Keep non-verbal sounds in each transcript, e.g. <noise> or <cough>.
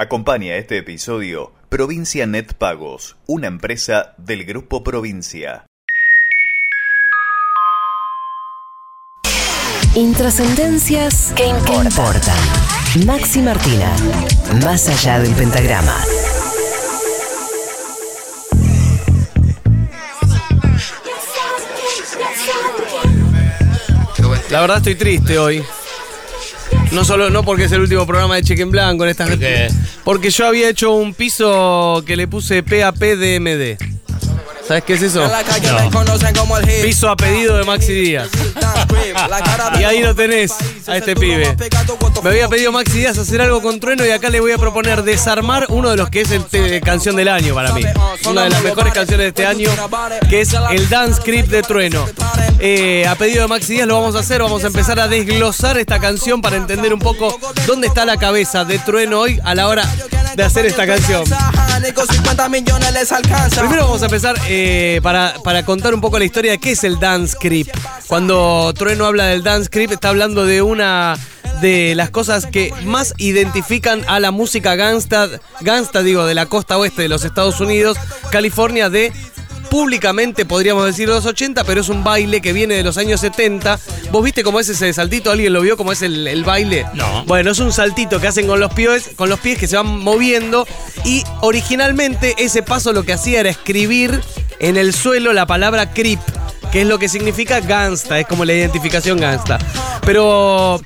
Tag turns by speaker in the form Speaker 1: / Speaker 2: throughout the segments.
Speaker 1: Acompaña este episodio Provincia Net Pagos, una empresa del Grupo Provincia.
Speaker 2: Intrascendencias que importan. Maxi Martina, más allá del pentagrama.
Speaker 3: La verdad estoy triste hoy. No solo no porque es el último programa de Cheque en Blanco en esta
Speaker 4: ¿Por qué?
Speaker 3: Porque yo había hecho un piso que le puse PAPDMD. ¿Sabes qué es eso? Piso a pedido de Maxi Díaz. Y ahí lo tenés a este pibe. Me había pedido Maxi Díaz hacer algo con Trueno y acá le voy a proponer desarmar uno de los que es el canción del año para mí. Una de las mejores canciones de este año, que es el Dance Script de Trueno. Eh, a pedido de Maxi Díaz lo vamos a hacer, vamos a empezar a desglosar esta canción para entender un poco dónde está la cabeza de Trueno hoy a la hora de hacer esta canción. Primero vamos a empezar eh, para, para contar un poco la historia de qué es el dance script. Cuando Trueno habla del dance script, está hablando de una de las cosas que más identifican a la música gangsta, gangsta digo, de la costa oeste de los Estados Unidos, California, de públicamente podríamos decir los 80, pero es un baile que viene de los años 70. ¿Vos viste cómo es ese saltito? ¿Alguien lo vio cómo es el, el baile?
Speaker 4: No.
Speaker 3: Bueno, es un saltito que hacen con los pies, con los pies que se van moviendo y originalmente ese paso lo que hacía era escribir en el suelo la palabra creep, que es lo que significa gangsta, es como la identificación gangsta. Pero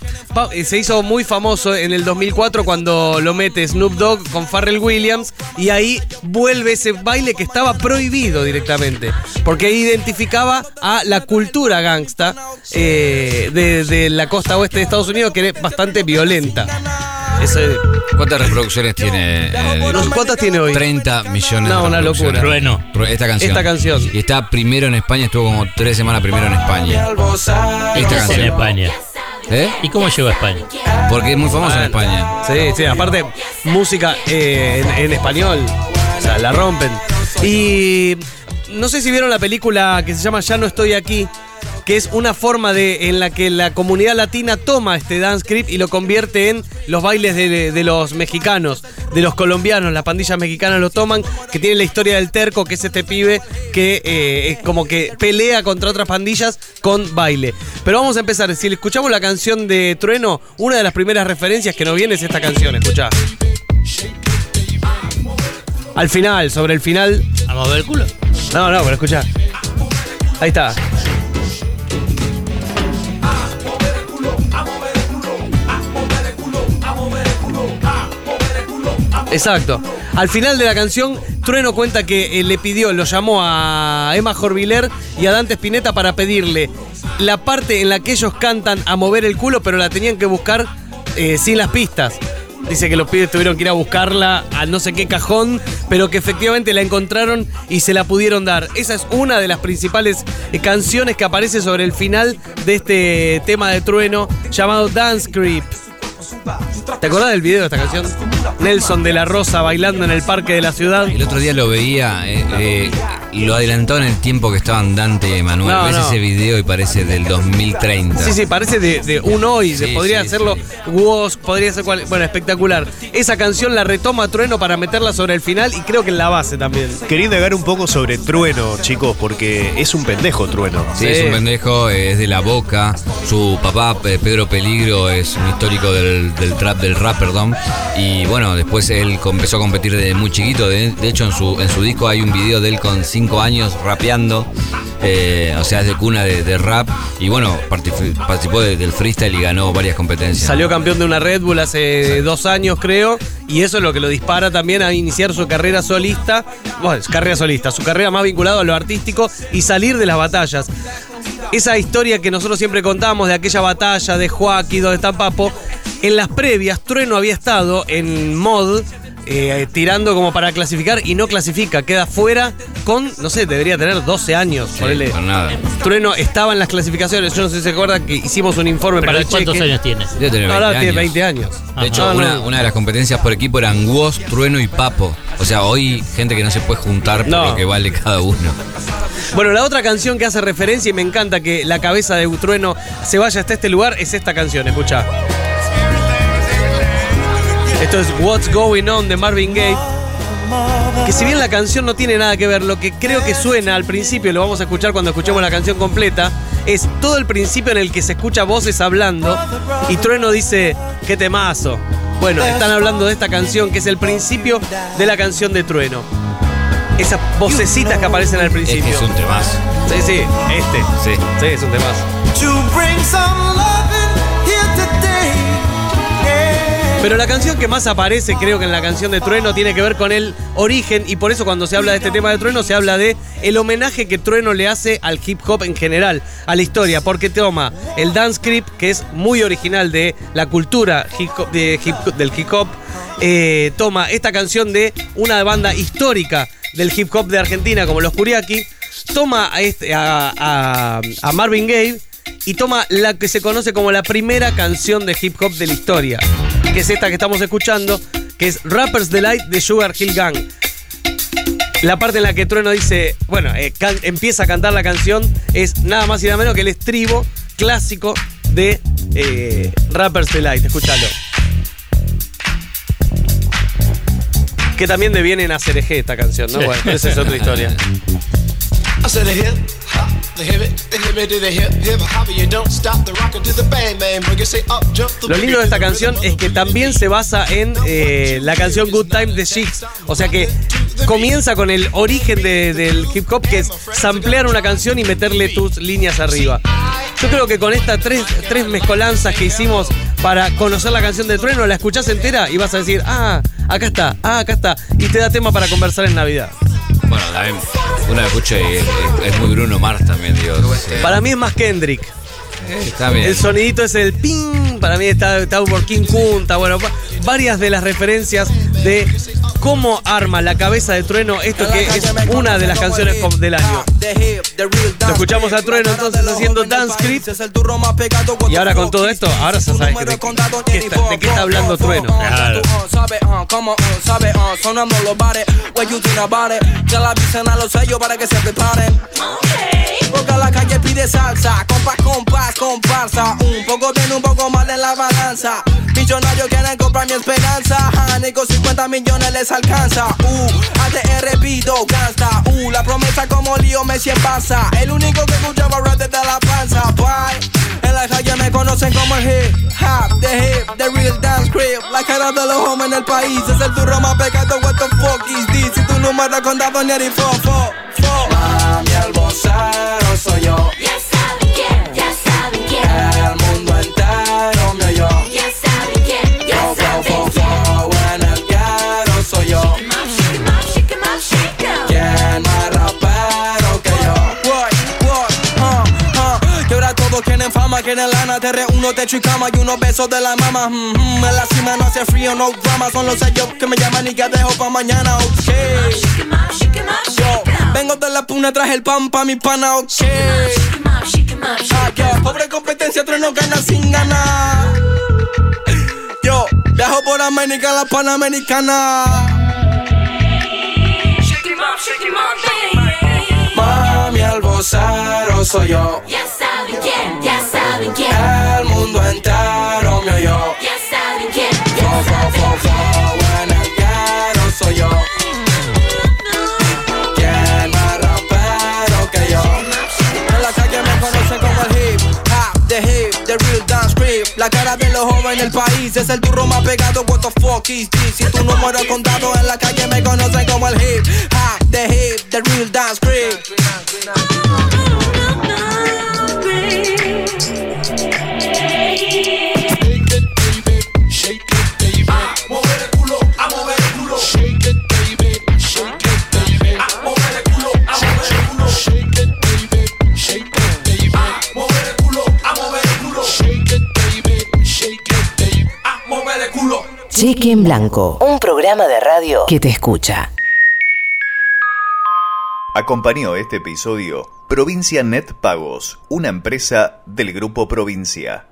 Speaker 3: eh, se hizo muy famoso en el 2004 cuando lo mete Snoop Dogg con Pharrell Williams y ahí vuelve ese baile que estaba prohibido directamente, porque identificaba a la cultura gangsta eh, de, de la costa oeste de Estados Unidos que es bastante violenta. Es-
Speaker 5: ¿Cuántas reproducciones tiene? eh,
Speaker 3: ¿Cuántas tiene hoy?
Speaker 5: 30 millones
Speaker 3: No,
Speaker 5: de
Speaker 3: una
Speaker 5: reproducciones.
Speaker 3: locura.
Speaker 4: Trueno.
Speaker 5: Esta canción.
Speaker 3: Esta canción.
Speaker 5: Y está primero en España, estuvo como tres semanas primero en España. Esta
Speaker 4: en
Speaker 5: canción.
Speaker 4: España.
Speaker 5: ¿Eh?
Speaker 4: ¿Y cómo llegó a España?
Speaker 5: Porque es muy famosa en España.
Speaker 3: Sí, sí, aparte música eh, en, en español. O sea, la rompen. Y no sé si vieron la película que se llama Ya no estoy aquí, que es una forma de en la que la comunidad latina toma este dance script y lo convierte en los bailes de, los mexicanos, de los colombianos, las pandillas mexicanas lo toman, que tiene la historia del terco, que es este pibe que eh, es como que pelea contra otras pandillas con baile. Pero vamos a empezar, si escuchamos la canción de Trueno, una de las primeras referencias que nos viene es esta canción, escuchá. Al final, sobre el final.
Speaker 4: ¿A mover el culo?
Speaker 3: No, no, pero escuchá. Ahí está. Exacto. Al final de la canción, Trueno cuenta que eh, le pidió, lo llamó a Emma Jorviler y a Dante Spinetta para pedirle la parte en la que ellos cantan a mover el culo, pero la tenían que buscar eh, sin las pistas. Dice que los pibes tuvieron que ir a buscarla a no sé qué cajón, pero que efectivamente la encontraron y se la pudieron dar. Esa es una de las principales eh, canciones que aparece sobre el final de este tema de trueno llamado Dance Creep. ¿Te acordás del video de esta canción? Nelson de la Rosa bailando en el parque de la ciudad.
Speaker 5: El otro día lo veía, eh, eh, lo adelantó en el tiempo que estaban Dante y Emanuel.
Speaker 3: No,
Speaker 5: Ves
Speaker 3: no.
Speaker 5: ese video y parece del 2030.
Speaker 3: Sí, sí, parece de, de un hoy.
Speaker 5: Sí,
Speaker 3: podría
Speaker 5: sí,
Speaker 3: hacerlo
Speaker 5: sí.
Speaker 3: Woz, podría ser cual. Bueno, espectacular. Esa canción la retoma Trueno para meterla sobre el final y creo que en la base también.
Speaker 6: Quería indagar un poco sobre Trueno, chicos, porque es un pendejo Trueno.
Speaker 5: Sí,
Speaker 3: Sí.
Speaker 5: es un pendejo, es de la boca. Su papá, eh, Pedro Peligro, es un histórico del, del trap, del rap, perdón. Y bueno, después él empezó a competir desde muy chiquito. De, de hecho, en su, en su disco hay un video de él con 5 años rapeando. eh, o sea, es de cuna de, de rap. Y bueno, particip- participó de- del freestyle y ganó varias competencias.
Speaker 3: Salió campeón de una Red Bull hace dos años, creo, y eso es lo que lo dispara también a iniciar su carrera solista, bueno, carrera solista, su carrera más vinculada a lo artístico y salir de las batallas. Esa historia que nosotros siempre contamos de aquella batalla de Joaquín, donde está Papo, en las previas, Trueno había estado en mod. Eh, tirando como para clasificar y no clasifica, queda fuera con, no sé, debería tener 12 años.
Speaker 5: Sí,
Speaker 3: ponele.
Speaker 5: con nada.
Speaker 3: Trueno estaba en las clasificaciones, yo no sé si se acuerdan que hicimos un informe
Speaker 4: ¿Pero
Speaker 3: para
Speaker 4: él cuántos
Speaker 3: Cheque.
Speaker 4: años tiene?
Speaker 5: Debe tener 20
Speaker 3: Ahora tiene
Speaker 5: años.
Speaker 3: 20 años.
Speaker 5: De hecho,
Speaker 3: Ah,
Speaker 5: una,
Speaker 3: no.
Speaker 5: una de las competencias por equipo eran Woz, Trueno y Papo. O sea, hoy gente que no se puede juntar por
Speaker 3: No.
Speaker 5: lo que vale cada uno.
Speaker 3: Bueno, la otra canción que hace referencia y me encanta que la cabeza de Trueno se vaya hasta este lugar es esta canción, escucha. Esto es What's Going On de Marvin Gaye. Que si bien la canción no tiene nada que ver, lo que creo que suena al principio, lo vamos a escuchar cuando escuchemos la canción completa, es todo el principio en el que se escucha voces hablando y Trueno dice, qué temazo. Bueno, están hablando de esta canción que es el principio de la canción de Trueno. Esas vocecitas que aparecen al
Speaker 5: Este
Speaker 3: principio.
Speaker 5: es un temazo.
Speaker 3: Sí, sí, este.
Speaker 5: Sí.
Speaker 3: Sí, es un temazo. Pero la canción que más aparece, creo que en la canción de Trueno, tiene que ver con el origen y por eso cuando se habla de este tema de Trueno se habla de el homenaje que Trueno le hace al hip hop en general, a la historia, porque toma el dance script, que es muy original de la cultura hip hop- de hip- del hip hop, eh, toma esta canción de una banda histórica del hip hop de Argentina como los Kuriaki, toma a, este, a- a Marvin Gaye y toma la que se conoce como la primera canción de hip hop de la historia, que es esta que estamos escuchando, que es Rapper's Delight de Sugar Hill Gang. La parte en la que Trueno dice, bueno, eh, can- empieza a cantar la canción es nada más y nada menos que el estribo clásico de eh, Rapper's Delight. Escúchalo. Que también deviene en ACRG esta canción, ¿no? Bueno, esa es otra historia. <laughs> Lo lindo de esta canción es que también se basa en eh, la canción Good Time de Chicks. O sea que comienza con el origen de- del hip hop, que es samplear una canción y meterle tus líneas arriba. Yo creo que con estas tres, tres mezcolanzas que hicimos para conocer la canción de Trueno, la escuchás entera y vas a decir, ah, acá está, ah, acá está. Y te da tema para conversar en Navidad.
Speaker 5: Bueno, también uno escucha y es, es- es muy Bruno Mars también, digo. sí.
Speaker 3: Para mí es más Kendrick.
Speaker 5: Está bien.
Speaker 3: El sonidito es el ping. Para mí está, está por King Kunta. Bueno, va- varias de las referencias de cómo arma la cabeza de Trueno esto que es una de las canciones com- del año. Lo escuchamos a Trueno entonces haciendo Dance Script. Y ahora con todo esto, ahora ya sabes que de, qué está, de qué está hablando Trueno.
Speaker 6: Claro.
Speaker 7: Sabe, como, sabe, sonando los bares. What you think about it? Que la avisen a los sellos para que se preparen. Porque la calle pide salsa, compás, compás, comparsa. Un poco tiene un poco más de la balanza. Millonarios quieren comprar mi esperanza. Ni con 50 millones les alcanza. Uh, ATR pido gasta. Uh, la promesa como lío en pasa. El único que escuchaba rap desde la panza. Bye. En la calle me conocen como el hip hop, the hip, the real dance crib. La cara de los hombres en el país es el turro más pecado. What the fuck is this? Si tu número contado ni fo, fo, fo. Mami, el vocero soy yo. TR1, techo y cama y unos besos de la mama. Mm -hmm, en la cima no hace frío, no drama. Son los sellos que me llaman y que dejo pa' mañana, ok. Yo, vengo de la puna, traje el pan pa' mi pana, ok. Ah, yeah. Pobre competencia, tres no gana sin ganar. Yo, viajo por América, la panamericana. Mami, al vocero oh, soy yo.
Speaker 8: Ya saben quién, ya saben quién,
Speaker 7: El mundo entero me oyó.
Speaker 8: ya saben quién, ya
Speaker 7: fo,
Speaker 8: saben
Speaker 7: en el soy yo. ¿Quién más rapero que yo? En la calle me conocen como el hip hop, the hip, the real dance creep. La cara de los jóvenes en el país es el turro más pegado. What the fuck is this? Si tu número contado en la calle me conocen como el hip hop, the hip, the real dance creep.
Speaker 2: Cheque en Blanco. Un programa de radio que te escucha.
Speaker 1: Acompañó este episodio Provincia Net Pagos, una empresa del Grupo Provincia.